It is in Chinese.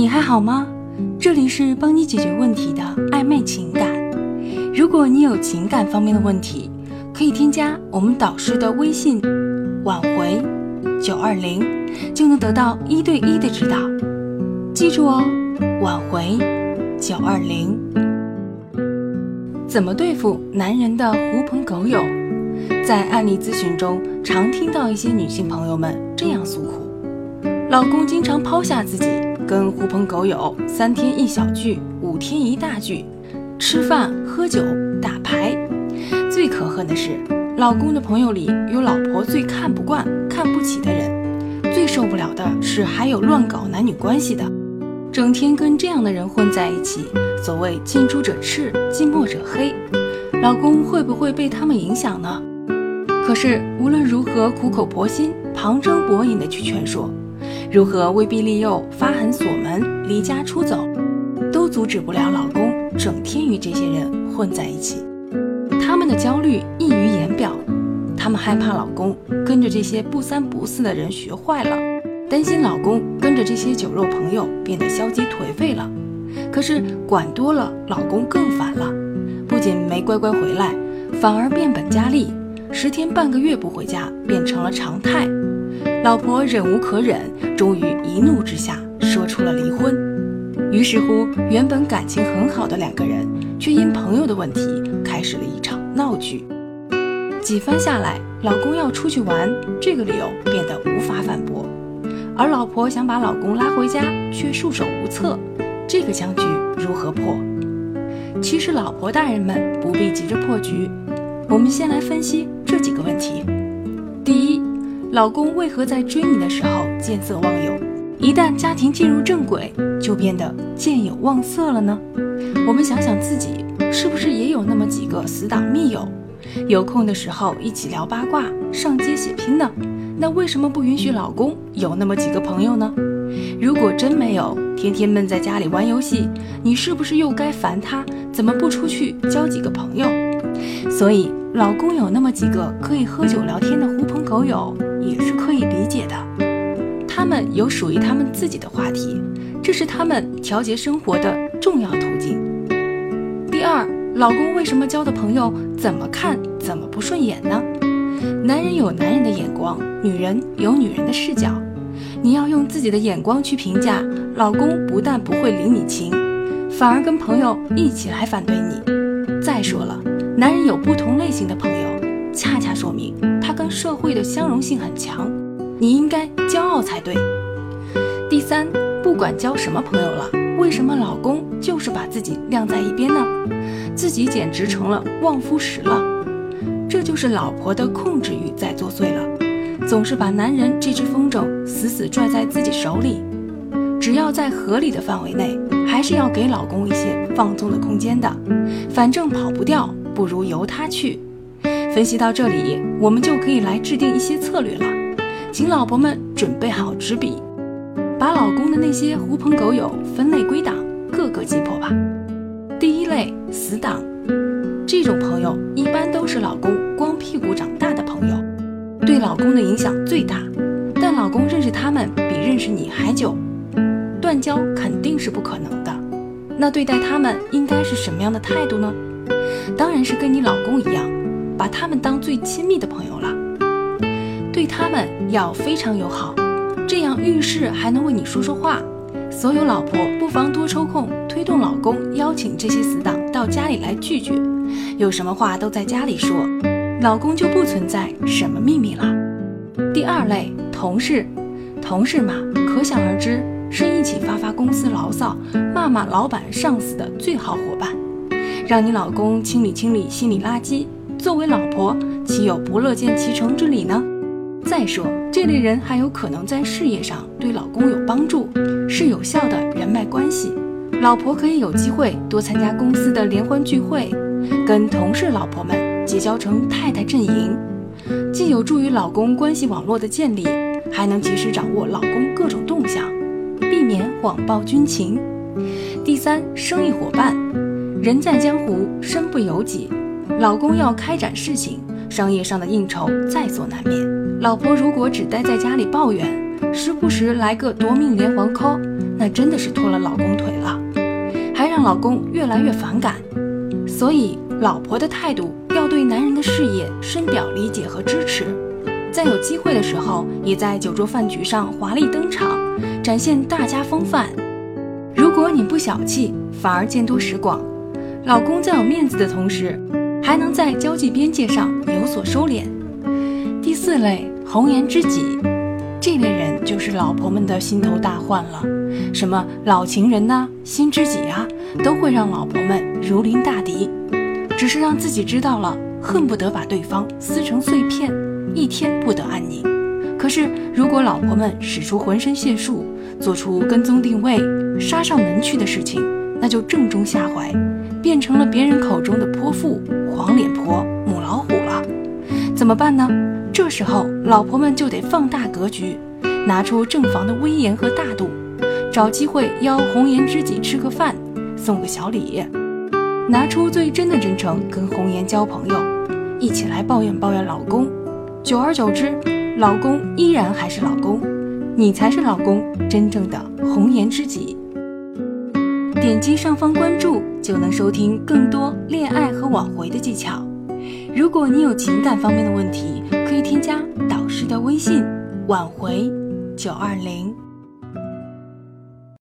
你还好吗？这里是帮你解决问题的暧昧情感。如果你有情感方面的问题，可以添加我们导师的微信“挽回九二零”，就能得到一对一的指导。记住哦，“挽回九二零”。怎么对付男人的狐朋狗友？在案例咨询中，常听到一些女性朋友们这样诉苦：老公经常抛下自己，跟狐朋狗友三天一小聚，五天一大聚，吃饭、喝酒、打牌。最可恨的是，老公的朋友里有老婆最看不惯、看不起的人，最受不了的是还有乱搞男女关系的。整天跟这样的人混在一起，所谓近朱者赤，近墨者黑，老公会不会被他们影响呢？可是无论如何苦口婆心、旁征博引的去劝说，如何威逼利诱、发狠锁门、离家出走，都阻止不了老公整天与这些人混在一起。他们的焦虑溢于言表，他们害怕老公跟着这些不三不四的人学坏了，担心老公跟着这些酒肉朋友变得消极颓废了。可是管多了，老公更烦了，不仅没乖乖回来，反而变本加厉。十天半个月不回家变成了常态，老婆忍无可忍，终于一怒之下说出了离婚。于是乎，原本感情很好的两个人，却因朋友的问题开始了一场闹剧。几番下来，老公要出去玩这个理由变得无法反驳，而老婆想把老公拉回家却束手无策。这个僵局如何破？其实，老婆大人们不必急着破局。我们先来分析这几个问题。第一，老公为何在追你的时候见色忘友，一旦家庭进入正轨，就变得见有忘色了呢？我们想想自己，是不是也有那么几个死党密友，有空的时候一起聊八卦、上街血拼呢？那为什么不允许老公有那么几个朋友呢？如果真没有，天天闷在家里玩游戏，你是不是又该烦他？怎么不出去交几个朋友？所以。老公有那么几个可以喝酒聊天的狐朋狗友，也是可以理解的。他们有属于他们自己的话题，这是他们调节生活的重要途径。第二，老公为什么交的朋友怎么看怎么不顺眼呢？男人有男人的眼光，女人有女人的视角。你要用自己的眼光去评价老公，不但不会领你情，反而跟朋友一起来反对你。再说了。男人有不同类型的朋友，恰恰说明他跟社会的相容性很强，你应该骄傲才对。第三，不管交什么朋友了，为什么老公就是把自己晾在一边呢？自己简直成了望夫石了。这就是老婆的控制欲在作祟了，总是把男人这只风筝死死拽在自己手里。只要在合理的范围内，还是要给老公一些放纵的空间的，反正跑不掉。不如由他去。分析到这里，我们就可以来制定一些策略了。请老婆们准备好纸笔，把老公的那些狐朋狗友分类归档，各个击破吧。第一类死党，这种朋友一般都是老公光屁股长大的朋友，对老公的影响最大。但老公认识他们比认识你还久，断交肯定是不可能的。那对待他们应该是什么样的态度呢？当然是跟你老公一样，把他们当最亲密的朋友了，对他们要非常友好，这样遇事还能为你说说话。所有老婆不妨多抽空推动老公邀请这些死党到家里来聚聚，有什么话都在家里说，老公就不存在什么秘密了。第二类同事，同事嘛，可想而知，是一起发发公司牢骚、骂骂老板上司的最好伙伴。让你老公清理清理心理垃圾，作为老婆，岂有不乐见其成之理呢？再说，这类人还有可能在事业上对老公有帮助，是有效的人脉关系。老婆可以有机会多参加公司的联欢聚会，跟同事老婆们结交成太太阵营，既有助于老公关系网络的建立，还能及时掌握老公各种动向，避免谎报军情。第三，生意伙伴。人在江湖，身不由己。老公要开展事情，商业上的应酬在所难免。老婆如果只待在家里抱怨，时不时来个夺命连环 call，那真的是拖了老公腿了，还让老公越来越反感。所以，老婆的态度要对男人的事业深表理解和支持，在有机会的时候，也在酒桌饭局上华丽登场，展现大家风范。如果你不小气，反而见多识广，老公在有面子的同时，还能在交际边界上有所收敛。第四类红颜知己，这类人就是老婆们的心头大患了。什么老情人呐、新知己啊，都会让老婆们如临大敌。只是让自己知道了，恨不得把对方撕成碎片，一天不得安宁。可是如果老婆们使出浑身解数，做出跟踪定位、杀上门去的事情，那就正中下怀，变成了别人口中的泼妇、黄脸婆、母老虎了。怎么办呢？这时候老婆们就得放大格局，拿出正房的威严和大度，找机会邀红颜知己吃个饭，送个小礼。拿出最真的真诚跟红颜交朋友，一起来抱怨抱怨老公，久而久之，老公依然还是老公，你才是老公真正的红颜知己。点击上方关注就能收听更多恋爱和挽回的技巧。如果你有情感方面的问题，可以添加导师的微信：挽回九二零。